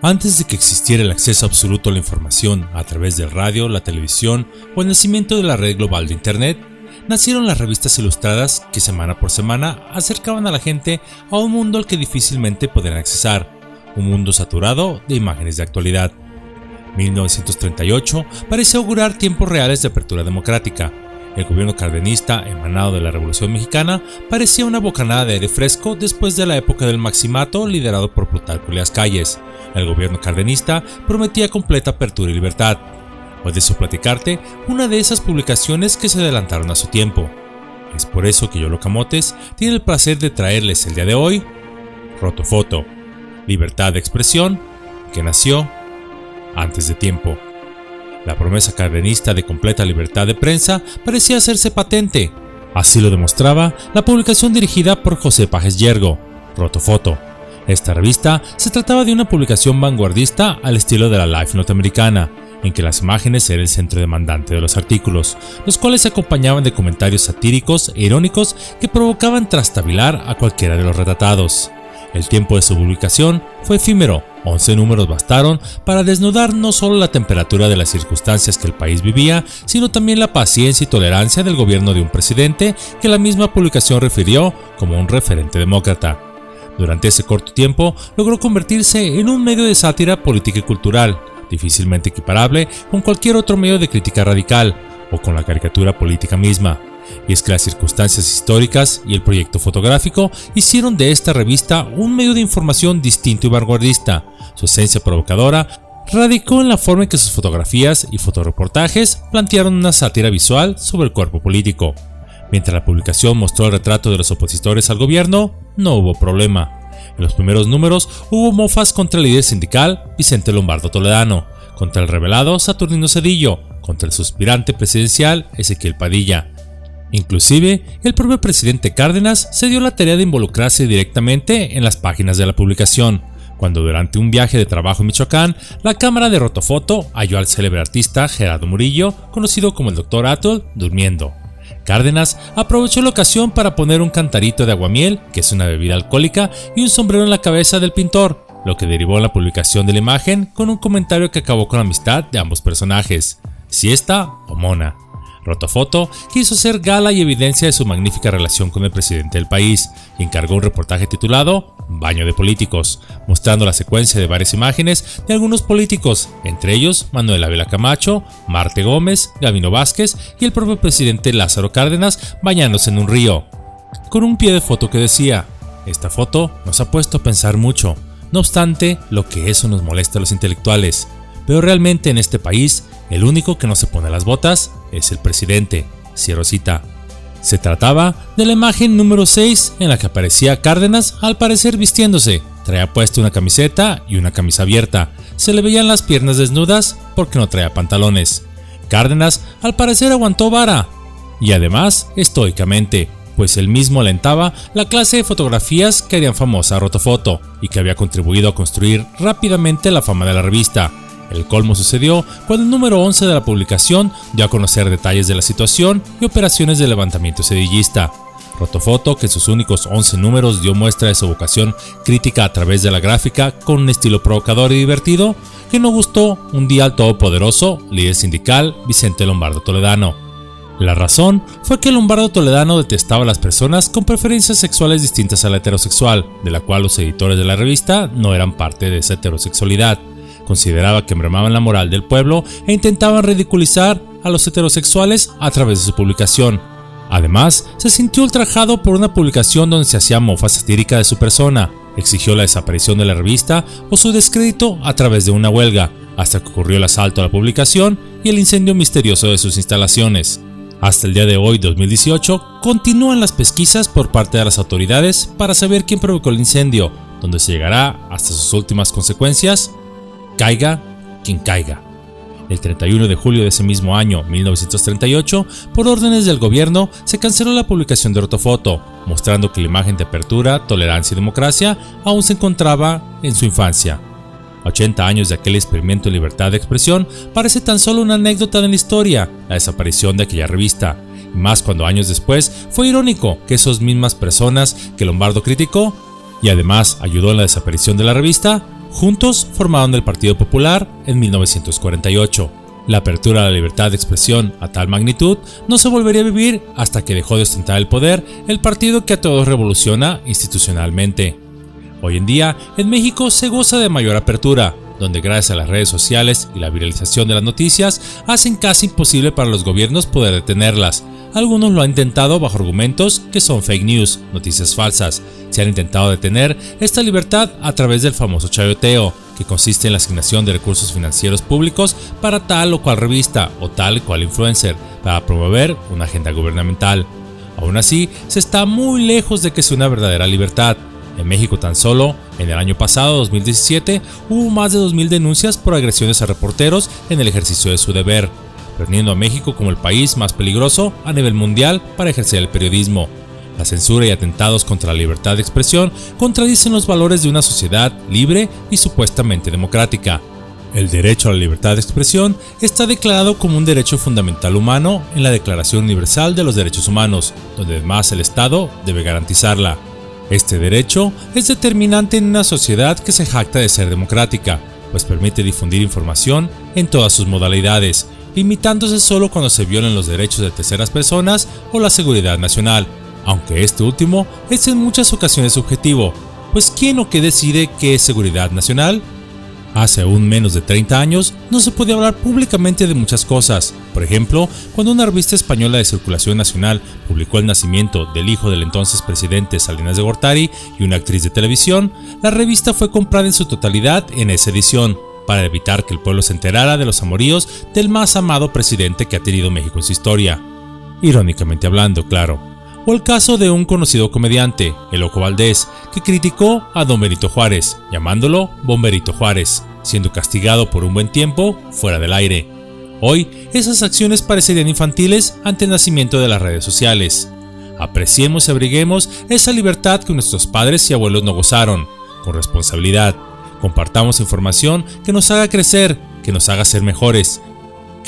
Antes de que existiera el acceso absoluto a la información a través del radio, la televisión o el nacimiento de la red global de Internet, nacieron las revistas ilustradas que semana por semana acercaban a la gente a un mundo al que difícilmente podían accesar, un mundo saturado de imágenes de actualidad. 1938 parece augurar tiempos reales de apertura democrática, el gobierno cardenista, emanado de la Revolución Mexicana, parecía una bocanada de aire fresco después de la época del maximato liderado por Plutarco Elias Calles. El gobierno cardenista prometía completa apertura y libertad. Hoy deseo platicarte una de esas publicaciones que se adelantaron a su tiempo. Es por eso que Yolo Camotes tiene el placer de traerles el día de hoy Rotofoto, libertad de expresión que nació antes de tiempo. La promesa cardenista de completa libertad de prensa parecía hacerse patente. Así lo demostraba la publicación dirigida por José Pajes Yergo, Rotofoto. Esta revista se trataba de una publicación vanguardista al estilo de la Life norteamericana, en que las imágenes eran el centro demandante de los artículos, los cuales se acompañaban de comentarios satíricos e irónicos que provocaban trastabilar a cualquiera de los retratados. El tiempo de su publicación fue efímero, 11 números bastaron para desnudar no solo la temperatura de las circunstancias que el país vivía, sino también la paciencia y tolerancia del gobierno de un presidente que la misma publicación refirió como un referente demócrata. Durante ese corto tiempo logró convertirse en un medio de sátira política y cultural, difícilmente equiparable con cualquier otro medio de crítica radical o con la caricatura política misma y es que las circunstancias históricas y el proyecto fotográfico hicieron de esta revista un medio de información distinto y vanguardista. Su esencia provocadora radicó en la forma en que sus fotografías y fotoreportajes plantearon una sátira visual sobre el cuerpo político. Mientras la publicación mostró el retrato de los opositores al gobierno, no hubo problema. En los primeros números hubo mofas contra el líder sindical Vicente Lombardo Toledano, contra el revelado Saturnino Cedillo, contra el suspirante presidencial Ezequiel Padilla, Inclusive, el propio presidente Cárdenas se dio la tarea de involucrarse directamente en las páginas de la publicación, cuando durante un viaje de trabajo en Michoacán, la cámara de Rotofoto halló al célebre artista Gerardo Murillo, conocido como el Dr. Atul, durmiendo. Cárdenas aprovechó la ocasión para poner un cantarito de aguamiel, que es una bebida alcohólica, y un sombrero en la cabeza del pintor, lo que derivó en la publicación de la imagen con un comentario que acabó con la amistad de ambos personajes, siesta o mona. Rotofoto quiso hacer gala y evidencia de su magnífica relación con el presidente del país y encargó un reportaje titulado Baño de Políticos, mostrando la secuencia de varias imágenes de algunos políticos, entre ellos Manuel Ávila Camacho, Marte Gómez, Gavino Vázquez y el propio presidente Lázaro Cárdenas bañándose en un río, con un pie de foto que decía, esta foto nos ha puesto a pensar mucho, no obstante lo que eso nos molesta a los intelectuales, pero realmente en este país el único que no se pone las botas es el presidente. Cierro cita. Se trataba de la imagen número 6 en la que aparecía Cárdenas al parecer vistiéndose. Traía puesta una camiseta y una camisa abierta. Se le veían las piernas desnudas porque no traía pantalones. Cárdenas al parecer aguantó vara. Y además, estoicamente, pues él mismo alentaba la clase de fotografías que harían famosa Rotofoto y que había contribuido a construir rápidamente la fama de la revista. El colmo sucedió cuando el número 11 de la publicación dio a conocer detalles de la situación y operaciones de levantamiento sedillista. Rotofoto, que en sus únicos 11 números dio muestra de su vocación crítica a través de la gráfica con un estilo provocador y divertido, que no gustó un día al todopoderoso líder sindical Vicente Lombardo Toledano. La razón fue que Lombardo Toledano detestaba a las personas con preferencias sexuales distintas a la heterosexual, de la cual los editores de la revista no eran parte de esa heterosexualidad. Consideraba que mermaban la moral del pueblo e intentaban ridiculizar a los heterosexuales a través de su publicación. Además, se sintió ultrajado por una publicación donde se hacía mofa satírica de su persona, exigió la desaparición de la revista o su descrédito a través de una huelga, hasta que ocurrió el asalto a la publicación y el incendio misterioso de sus instalaciones. Hasta el día de hoy, 2018, continúan las pesquisas por parte de las autoridades para saber quién provocó el incendio, donde se llegará hasta sus últimas consecuencias Caiga quien caiga. El 31 de julio de ese mismo año, 1938, por órdenes del gobierno, se canceló la publicación de Ortofoto, mostrando que la imagen de apertura, tolerancia y democracia aún se encontraba en su infancia. 80 años de aquel experimento de libertad de expresión parece tan solo una anécdota de la historia, la desaparición de aquella revista, y más cuando años después fue irónico que esas mismas personas que Lombardo criticó y además ayudó en la desaparición de la revista, Juntos formaron el Partido Popular en 1948. La apertura a la libertad de expresión a tal magnitud no se volvería a vivir hasta que dejó de ostentar el poder el partido que a todos revoluciona institucionalmente. Hoy en día, en México se goza de mayor apertura, donde gracias a las redes sociales y la viralización de las noticias hacen casi imposible para los gobiernos poder detenerlas. Algunos lo han intentado bajo argumentos que son fake news, noticias falsas. Se han intentado detener esta libertad a través del famoso chayoteo, que consiste en la asignación de recursos financieros públicos para tal o cual revista o tal cual influencer, para promover una agenda gubernamental. Aún así, se está muy lejos de que sea una verdadera libertad. En México tan solo, en el año pasado, 2017, hubo más de 2.000 denuncias por agresiones a reporteros en el ejercicio de su deber, poniendo a México como el país más peligroso a nivel mundial para ejercer el periodismo. La censura y atentados contra la libertad de expresión contradicen los valores de una sociedad libre y supuestamente democrática. El derecho a la libertad de expresión está declarado como un derecho fundamental humano en la Declaración Universal de los Derechos Humanos, donde además el Estado debe garantizarla. Este derecho es determinante en una sociedad que se jacta de ser democrática, pues permite difundir información en todas sus modalidades, limitándose solo cuando se violen los derechos de terceras personas o la seguridad nacional, aunque este último es en muchas ocasiones subjetivo, pues ¿quién o qué decide qué es seguridad nacional? Hace aún menos de 30 años no se podía hablar públicamente de muchas cosas. Por ejemplo, cuando una revista española de circulación nacional publicó el nacimiento del hijo del entonces presidente Salinas de Gortari y una actriz de televisión, la revista fue comprada en su totalidad en esa edición, para evitar que el pueblo se enterara de los amoríos del más amado presidente que ha tenido México en su historia. Irónicamente hablando, claro. El caso de un conocido comediante, el Loco Valdés, que criticó a Don Benito Juárez, llamándolo Bomberito Juárez, siendo castigado por un buen tiempo fuera del aire. Hoy, esas acciones parecerían infantiles ante el nacimiento de las redes sociales. Apreciemos y abriguemos esa libertad que nuestros padres y abuelos no gozaron, con responsabilidad. Compartamos información que nos haga crecer, que nos haga ser mejores.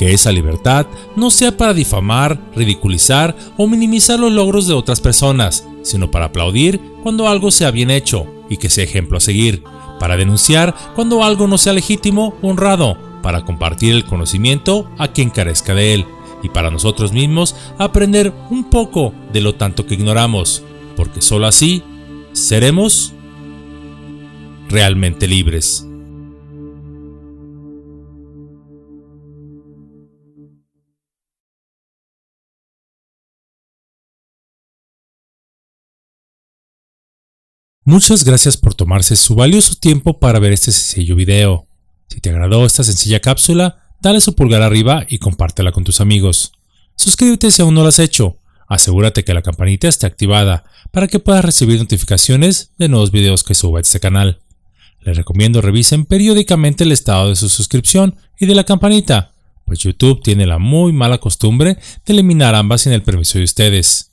Que esa libertad no sea para difamar, ridiculizar o minimizar los logros de otras personas, sino para aplaudir cuando algo sea bien hecho y que sea ejemplo a seguir, para denunciar cuando algo no sea legítimo o honrado, para compartir el conocimiento a quien carezca de él y para nosotros mismos aprender un poco de lo tanto que ignoramos, porque sólo así seremos realmente libres. Muchas gracias por tomarse su valioso tiempo para ver este sencillo video. Si te agradó esta sencilla cápsula, dale su pulgar arriba y compártela con tus amigos. Suscríbete si aún no lo has hecho. Asegúrate que la campanita esté activada para que puedas recibir notificaciones de nuevos videos que suba este canal. Les recomiendo revisen periódicamente el estado de su suscripción y de la campanita, pues YouTube tiene la muy mala costumbre de eliminar ambas sin el permiso de ustedes.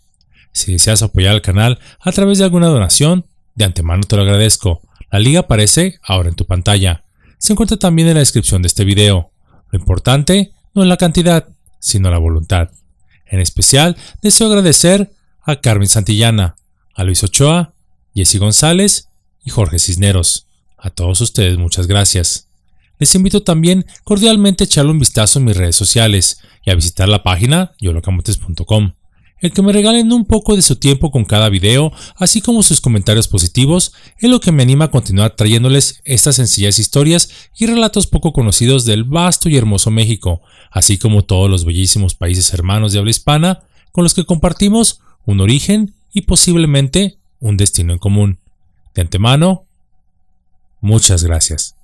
Si deseas apoyar al canal a través de alguna donación, de antemano te lo agradezco. La liga aparece ahora en tu pantalla. Se encuentra también en la descripción de este video. Lo importante no es la cantidad, sino la voluntad. En especial, deseo agradecer a Carmen Santillana, a Luis Ochoa, Jesse González y Jorge Cisneros. A todos ustedes muchas gracias. Les invito también cordialmente a echarle un vistazo en mis redes sociales y a visitar la página yolocamotes.com. El que me regalen un poco de su tiempo con cada video, así como sus comentarios positivos, es lo que me anima a continuar trayéndoles estas sencillas historias y relatos poco conocidos del vasto y hermoso México, así como todos los bellísimos países hermanos de habla hispana con los que compartimos un origen y posiblemente un destino en común. De antemano, Muchas gracias.